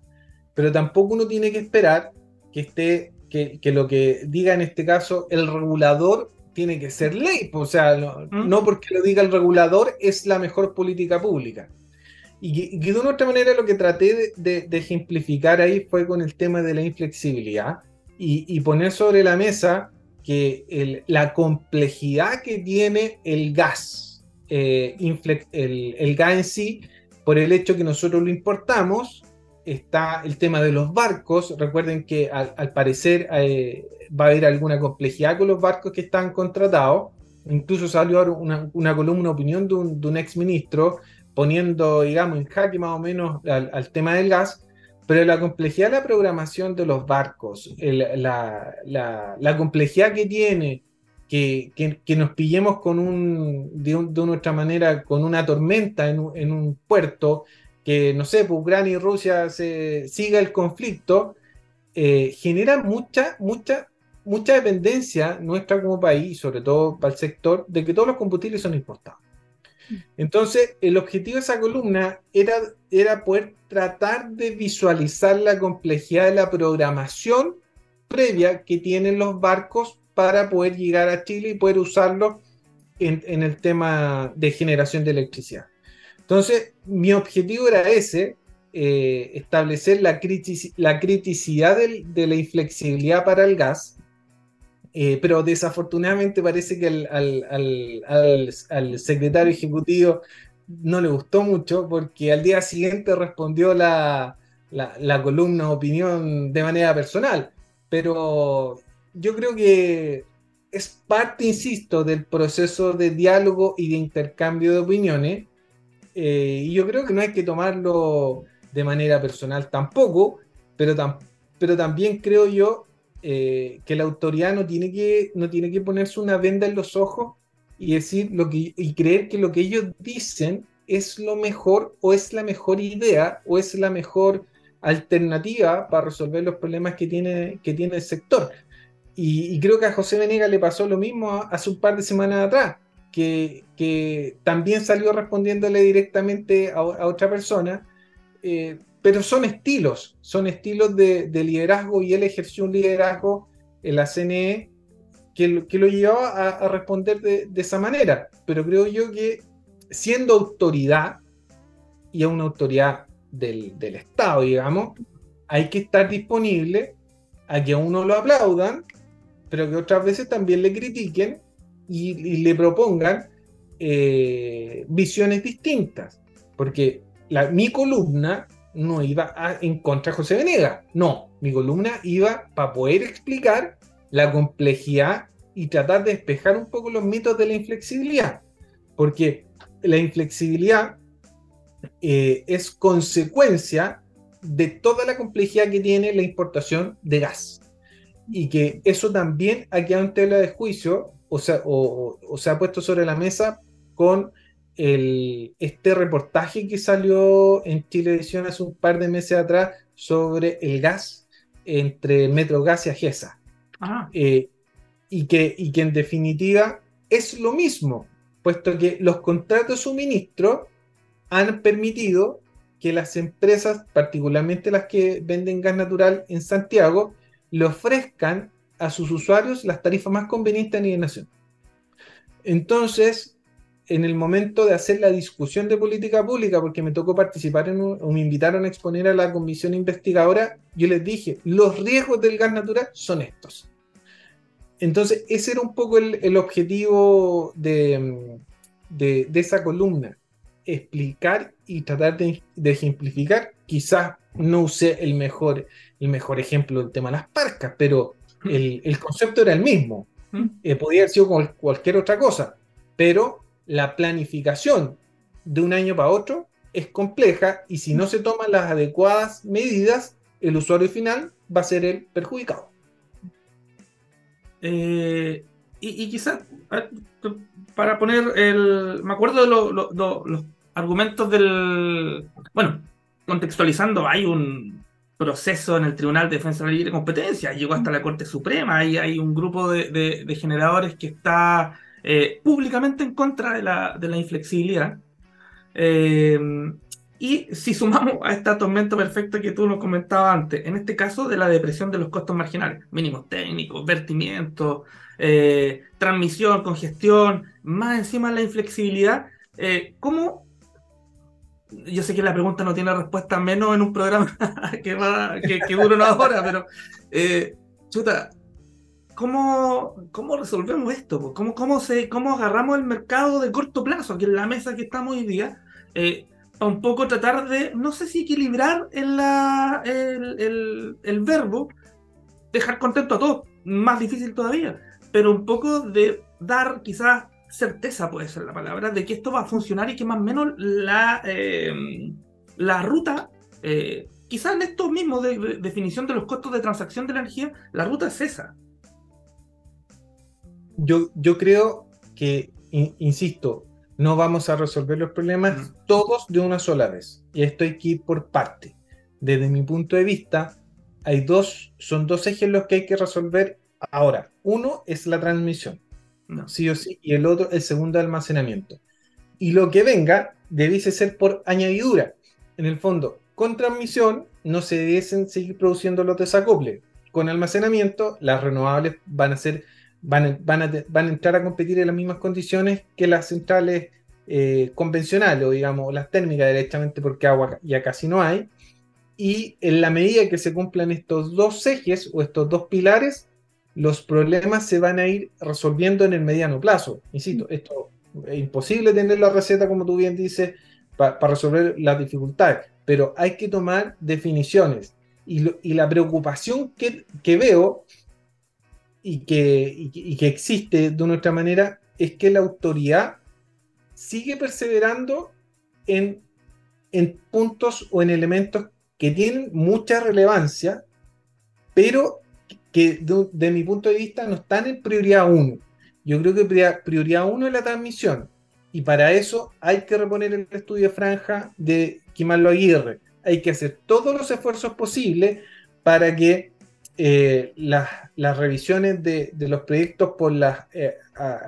Pero tampoco uno tiene que esperar que esté, que, que lo que diga en este caso el regulador tiene que ser ley. O sea, no, porque lo diga el regulador es la mejor política pública. Y que, de una otra manera lo que traté de, ejemplificar ahí fue con el tema de la inflexibilidad y poner sobre la mesa que la complejidad que tiene el gas, eh, el, gas en sí, por el hecho que nosotros lo importamos, está el tema de los barcos. Recuerden que al, parecer eh, va a haber alguna complejidad con los barcos que están contratados. Incluso salió una, una columna, opinión de un, de ex ministro poniendo, digamos, en jaque más o menos al tema del gas pero la complejidad de la programación de los barcos, la, complejidad que tiene que, nos pillemos con un, de, una otra manera, con una tormenta en un, puerto, que no sé, pues Ucrania y Rusia siga el conflicto, eh, genera mucha, mucha, mucha dependencia nuestra como país, sobre todo para el sector, de que todos los combustibles son importados. Entonces, el objetivo de esa columna era, poder tratar de visualizar la complejidad de la programación previa que tienen los barcos para poder llegar a Chile y poder usarlo en, el tema de generación de electricidad. Entonces, mi objetivo era ese, eh, establecer la criticidad de la inflexibilidad para el gas, eh, pero desafortunadamente parece que al, secretario ejecutivo no le gustó mucho porque al día siguiente respondió la, la, columna opinión de manera personal. Pero yo creo que es parte, insisto, del proceso de diálogo y de intercambio de opiniones. Eh, y yo creo que no hay que tomarlo de manera personal tampoco, pero, pero también creo yo eh, que la autoridad no tiene que, no tiene que ponerse una venda en los ojos y decir lo que, y creer que lo que ellos dicen es lo mejor o es la mejor idea o es la mejor alternativa para resolver los problemas que tiene, que tiene el sector. Y, creo que a José Venegas le pasó lo mismo hace un par de semanas atrás, que, que también salió respondiéndole directamente a, otra persona, eh, pero son estilos, son estilos de, liderazgo y él ejerció un liderazgo en la CNE que, lo llevó a, responder de, esa manera. Pero creo yo que siendo autoridad, y una autoridad del, Estado, digamos, hay que estar disponible a que a uno lo aplaudan, pero que otras veces también le critiquen y, le propongan eh, visiones distintas. Porque mi columna no iba en contra de José Venegas. No, mi columna iba para poder explicar la complejidad y tratar de despejar un poco los mitos de la inflexibilidad. Porque la inflexibilidad eh, es consecuencia de toda la complejidad que tiene la importación de gas. Y que eso también ha quedado en tela de juicio o, sea, o se ha puesto sobre la mesa con este reportaje que salió en Chilevisión hace un par de meses atrás sobre el gas entre Metrogas y Agesa. Ah. Eh, y, que, y que en definitiva es lo mismo, puesto que los contratos de suministro han permitido que las empresas, particularmente las que venden gas natural en Santiago, le ofrezcan a sus usuarios las tarifas más convenientes a nivel nacional. Entonces, en el momento de hacer la discusión de política pública, porque me tocó participar en o me invitaron a exponer a la comisión investigadora, yo les dije, los riesgos del gas natural son estos. Entonces, ese era un poco el, objetivo de, de, esa columna, explicar y tratar de, ejemplificar. Quizás no usé el mejor, el mejor ejemplo del tema de las parcas, pero el, el concepto era el mismo. Eh, podía haber sido cualquier otra cosa, pero la planificación de un año para otro es compleja y si no se toman las adecuadas medidas, el usuario final va a ser el perjudicado. Eh, y, quizás para poner el. Me acuerdo de los argumentos del. Bueno, contextualizando, hay un proceso en el Tribunal de Defensa de la Libre Competencia, llegó hasta la Corte Suprema, y hay un grupo de, generadores que está eh, públicamente en contra de la, de la inflexibilidad. Eh, y si sumamos a esta tormenta perfecta que tú nos comentabas antes, en este caso de la depresión de los costos marginales, mínimos técnicos, vertimientos, eh, transmisión, congestión, más encima la inflexibilidad, eh, ¿cómo? Yo sé que la pregunta no tiene respuesta, menos en un programa que, va, que, dura una hora, pero, eh, chuta, ¿cómo, ¿cómo resolvemos esto? ¿Cómo, cómo, se, ¿Cómo agarramos el mercado de corto plazo, aquí en la mesa que estamos hoy día? a un poco tratar de, no sé si equilibrar el, la, el, el, verbo, dejar contento a todos, más difícil todavía, pero un poco de dar quizás certeza, puede ser la palabra, de que esto va a funcionar y que más o menos la, eh, la ruta, eh, quizás en esto mismo de, definición de los costos de transacción de la energía, la ruta es esa. Yo, yo creo que, insisto, no vamos a resolver los problemas todos de una sola vez. Y esto hay que ir por parte. Desde mi punto de vista, hay dos, son dos ejes los que hay que resolver ahora. Uno es la transmisión, sí o sí, y el otro, el segundo, almacenamiento. Y lo que venga debiese ser por añadidura. En el fondo, con transmisión no se deben seguir produciendo los desacoples. Con almacenamiento, las renovables van a ser van, van, a, van a entrar a competir en las mismas condiciones que las centrales eh, convencionales o digamos las térmicas directamente porque agua ya casi no hay. Y en la medida que se cumplan estos dos ejes o estos dos pilares, los problemas se van a ir resolviendo en el mediano plazo. Insisto, mm. esto es imposible tener la receta, como tú bien dices, para resolver las dificultades, pero hay que tomar definiciones. Y, y la preocupación que, que veo y que, que, existe de nuestra manera es que la autoridad sigue perseverando en, en puntos o en elementos que tienen mucha relevancia, pero que de, mi punto de vista no están en prioridad 1. Yo creo que prioridad 1 es la transmisión. Y para eso hay que reponer el estudio de franja de Quimarlo Aguirre. Hay que hacer todos los esfuerzos posibles para que eh, las, revisiones de, los proyectos por las eh,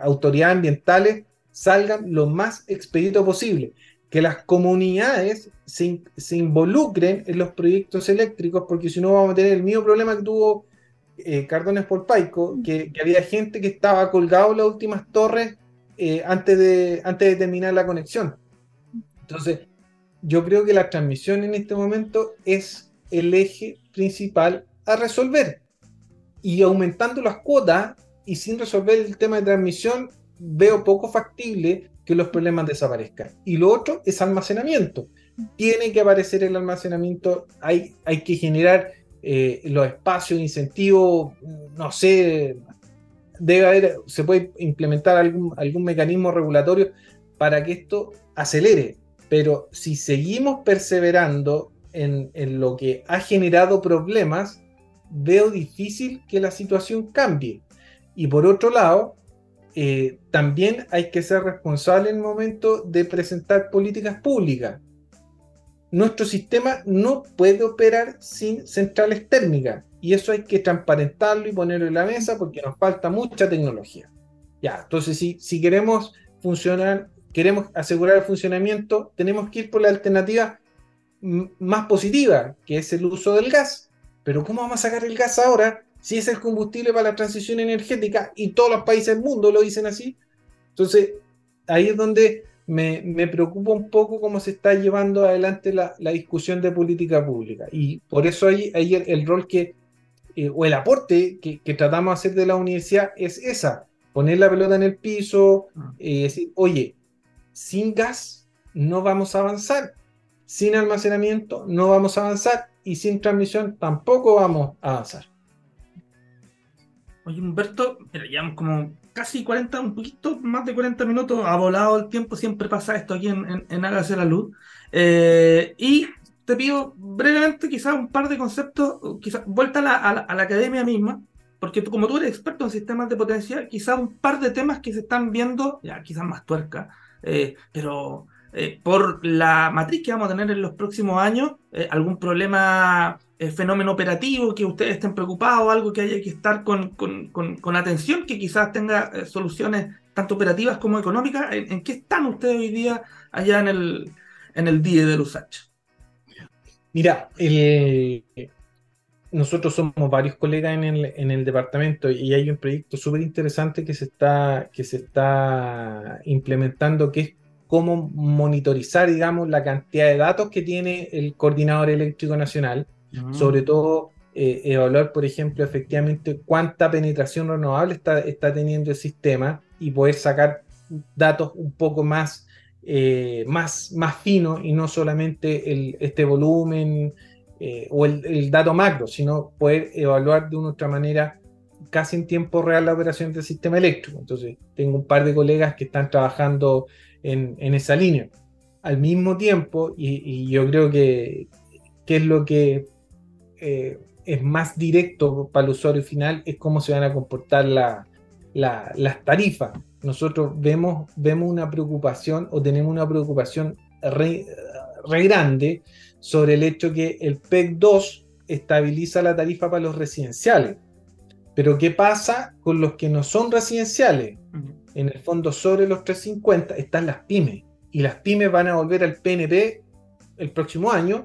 autoridades ambientales salgan lo más expedito posible. Que las comunidades se, involucren en los proyectos eléctricos, porque si no vamos a tener el mismo problema que tuvo eh, Cardones por Paico, que, había gente que estaba colgado en las últimas torres antes, de, antes de terminar la conexión. Entonces, yo creo que la transmisión en este momento es el eje principal a resolver. Y aumentando las cuotas y sin resolver el tema de transmisión, veo poco factible que los problemas desaparezcan. Y lo otro es almacenamiento. Tiene que aparecer el almacenamiento, hay, hay que generar eh, los espacios, incentivos, no sé, debe haber, se puede implementar algún, algún mecanismo regulatorio para que esto acelere. Pero si seguimos perseverando en, en lo que ha generado problemas, veo difícil que la situación cambie. Y por otro lado, eh, también hay que ser responsable en el momento de presentar políticas públicas. Nuestro sistema no puede operar sin centrales térmicas y eso hay que transparentarlo y ponerlo en la mesa porque nos falta mucha tecnología. Ya, entonces si, si queremos funcionar, queremos asegurar el funcionamiento, tenemos que ir por la alternativa más positiva, que es el uso del gas pero ¿cómo vamos a sacar el gas ahora si es el combustible para la transición energética y todos los países del mundo lo dicen así? Entonces, ahí es donde me, preocupa un poco cómo se está llevando adelante la, discusión de política pública. Y por eso ahí, el, rol que, eh, o el aporte que, tratamos de hacer de la universidad es esa, poner la pelota en el piso, y eh, decir, oye, sin gas no vamos a avanzar, sin almacenamiento no vamos a avanzar, y sin transmisión tampoco vamos a avanzar. Oye, Humberto, mira, llevamos como casi 40, un poquito más de 40 minutos, ha volado el tiempo, siempre pasa esto aquí en, en, Hágase la Luz. Eh, y te pido brevemente quizás un par de conceptos, quizás vuelta a la, a la, academia misma, porque como tú eres experto en sistemas de potencia, quizás un par de temas que se están viendo, quizás más tuerca, eh, pero eh, por la matriz que vamos a tener en los próximos años, eh, algún problema, fenómeno operativo que ustedes estén preocupados, algo que haya que estar con, con, atención, que quizás tenga soluciones tanto operativas como económicas. ¿En, qué están ustedes hoy día allá en el, en el DIE de Lusach? Mira, nosotros somos varios colegas en el, en el departamento y hay un proyecto súper interesante que que se está implementando que es cómo monitorizar, digamos, la cantidad de datos que tiene el coordinador eléctrico nacional, sobre todo eh, evaluar, por ejemplo, efectivamente cuánta penetración renovable está, está teniendo el sistema y poder sacar datos un poco más, eh, más, más finos y no solamente el, este volumen eh, o el, dato macro, sino poder evaluar de una otra manera casi en tiempo real la operación del sistema eléctrico. Entonces, tengo un par de colegas que están trabajando en, esa línea. Al mismo tiempo, y, yo creo que, que, es lo que eh, es más directo para el usuario final, es cómo se van a comportar las tarifas. Nosotros vemos, vemos una preocupación o tenemos una preocupación re, re grande sobre el hecho que el PEC 2 estabiliza la tarifa para los residenciales. Pero ¿qué pasa con los que no son residenciales? En el fondo, sobre los 350 están las pymes. Y las pymes van a volver al PNP el próximo año.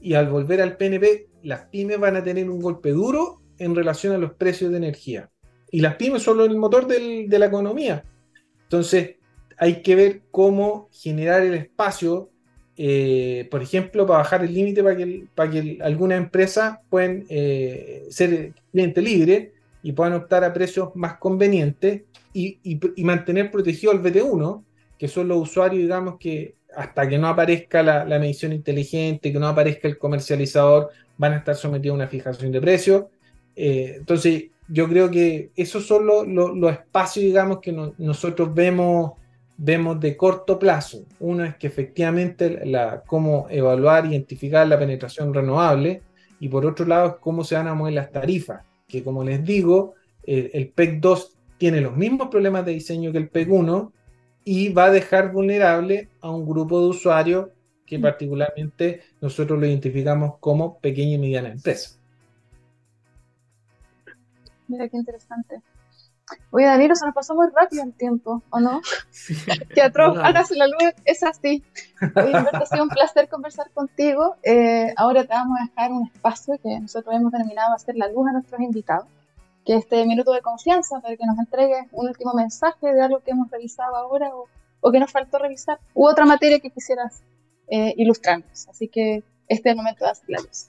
Y al volver al PNP, las pymes van a tener un golpe duro en relación a los precios de energía. Y las pymes son el motor de la economía. Entonces, hay que ver cómo generar el espacio eh, por ejemplo, para bajar el límite para que, para que algunas empresas puedan eh, ser cliente libre y puedan optar a precios más convenientes y, mantener protegido al VT1, que son los usuarios, digamos, que hasta que no aparezca la, medición inteligente, que no aparezca el comercializador, van a estar sometidos a una fijación de precios. Eh, entonces, yo creo que esos son los espacios, digamos, que nosotros vemos vemos de corto plazo. Uno es que efectivamente la, cómo evaluar, identificar la penetración renovable y por otro lado es cómo se van a mover las tarifas, que como les digo, el, PEC 2 tiene los mismos problemas de diseño que el PEC 1 y va a dejar vulnerable a un grupo de usuarios que mm. particularmente nosotros lo identificamos como pequeña y mediana empresa. Mira qué interesante. Oye, Danilo, se nos pasó muy rápido el tiempo, ¿o no? Sí. Que atroz, ahora si la luz es así. Oye, ha sido un placer conversar contigo. Eh, ahora te vamos a dejar un espacio que nosotros hemos terminado hacer la luz a nuestros invitados, que es este minuto de confianza para que nos entregues un último mensaje de algo que hemos revisado ahora o, que nos faltó revisar, u otra materia que quisieras eh, ilustrarnos. Así que este es el momento de hacer la luz.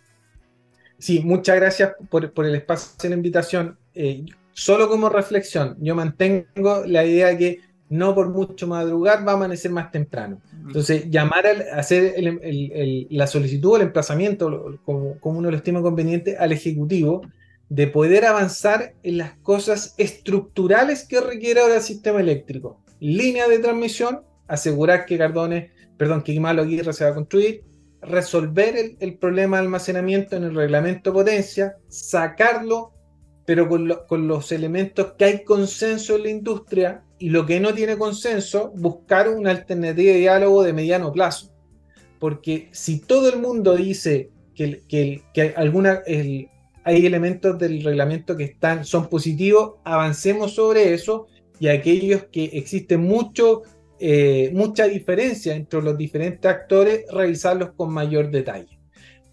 Sí, muchas gracias por, por el espacio y la invitación. Eh, solo como reflexión, yo mantengo la idea que no por mucho madrugar va a amanecer más temprano. Entonces, llamar a hacer la solicitud o el emplazamiento, como, uno lo estima conveniente, al Ejecutivo, de poder avanzar en las cosas estructurales que requiere ahora el sistema eléctrico. Línea de transmisión, asegurar que Cardones, perdón, que Malo Aguirre se va a construir, resolver el, problema de almacenamiento en el reglamento potencia, sacarlo pero con, los elementos que hay consenso en la industria y lo que no tiene consenso, buscar una alternativa de diálogo de mediano plazo. Porque si todo el mundo dice que, que, que alguna, hay elementos del reglamento que están, son positivos, avancemos sobre eso y aquellos que existen mucho, eh, mucha diferencia entre los diferentes actores, revisarlos con mayor detalle.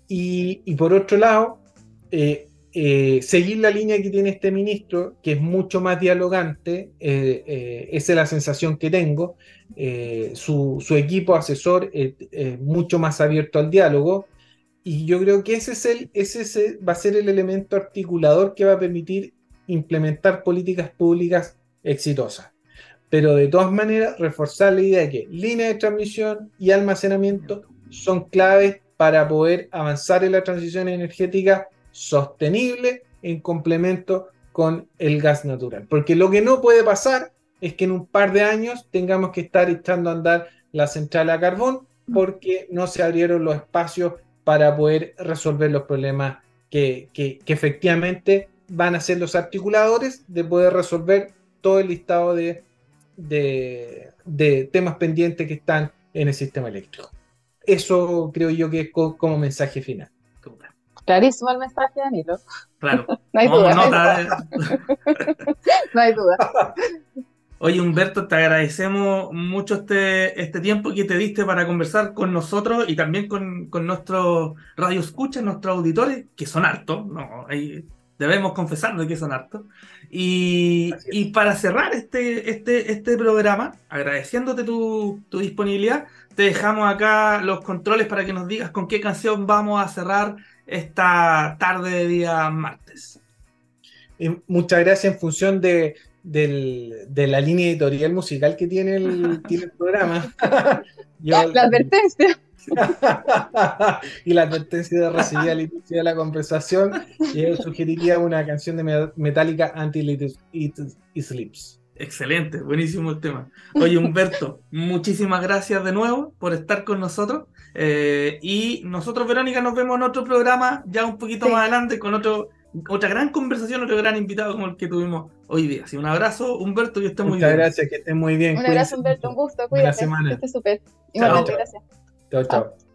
Y, por otro lado, eh, eh, seguir la línea que tiene este ministro, que es mucho más dialogante, eh, esa es la sensación que tengo. Su, equipo asesor es mucho más abierto al diálogo y yo creo que ese, es el, ese va a ser el elemento articulador que va a permitir implementar políticas públicas exitosas. Pero de todas maneras, reforzar la idea de que línea de transmisión y almacenamiento son claves para poder avanzar en la transición energética sostenible en complemento con el gas natural. Porque lo que no puede pasar es que en un par de años tengamos que estar echando a andar la central a carbón porque no se abrieron los espacios para poder resolver los problemas que, efectivamente van a ser los articuladores de poder resolver todo el listado de, de, temas pendientes que están en el sistema eléctrico. Eso creo yo que es como mensaje final. Clarísimo el mensaje, Danilo. Claro. no hay duda. no hay duda. Oye, Humberto, te agradecemos mucho este, este tiempo que te diste para conversar con nosotros y también con, con nuestros radioescuchas, nuestros auditores, que son hartos, no, debemos confesarnos que son hartos. Y, y, para cerrar este, este, este programa, agradeciéndote tu, tu, disponibilidad, te dejamos acá los controles para que nos digas con qué canción vamos a cerrar esta tarde de día martes. muchas gracias en función de de la línea editorial musical que tiene el, programa. la advertencia. y la advertencia de recibir al inicio de la conversación, yo sugeriría una canción de Metallica Until It, Sleeps. Excelente, buenísimo el tema. Oye, Humberto, muchísimas gracias de nuevo por estar con nosotros. Eh, y nosotros, Verónica, nos vemos en otro programa ya un poquito más adelante con otro otra gran conversación, otro gran invitado como el que tuvimos hoy día. Así, un abrazo, Humberto, y esté muy bien. Muchas gracias, que esté muy bien. Un abrazo, Humberto, un gusto, cuídate. Que esté súper. Igualmente, gracias. Chao, chao.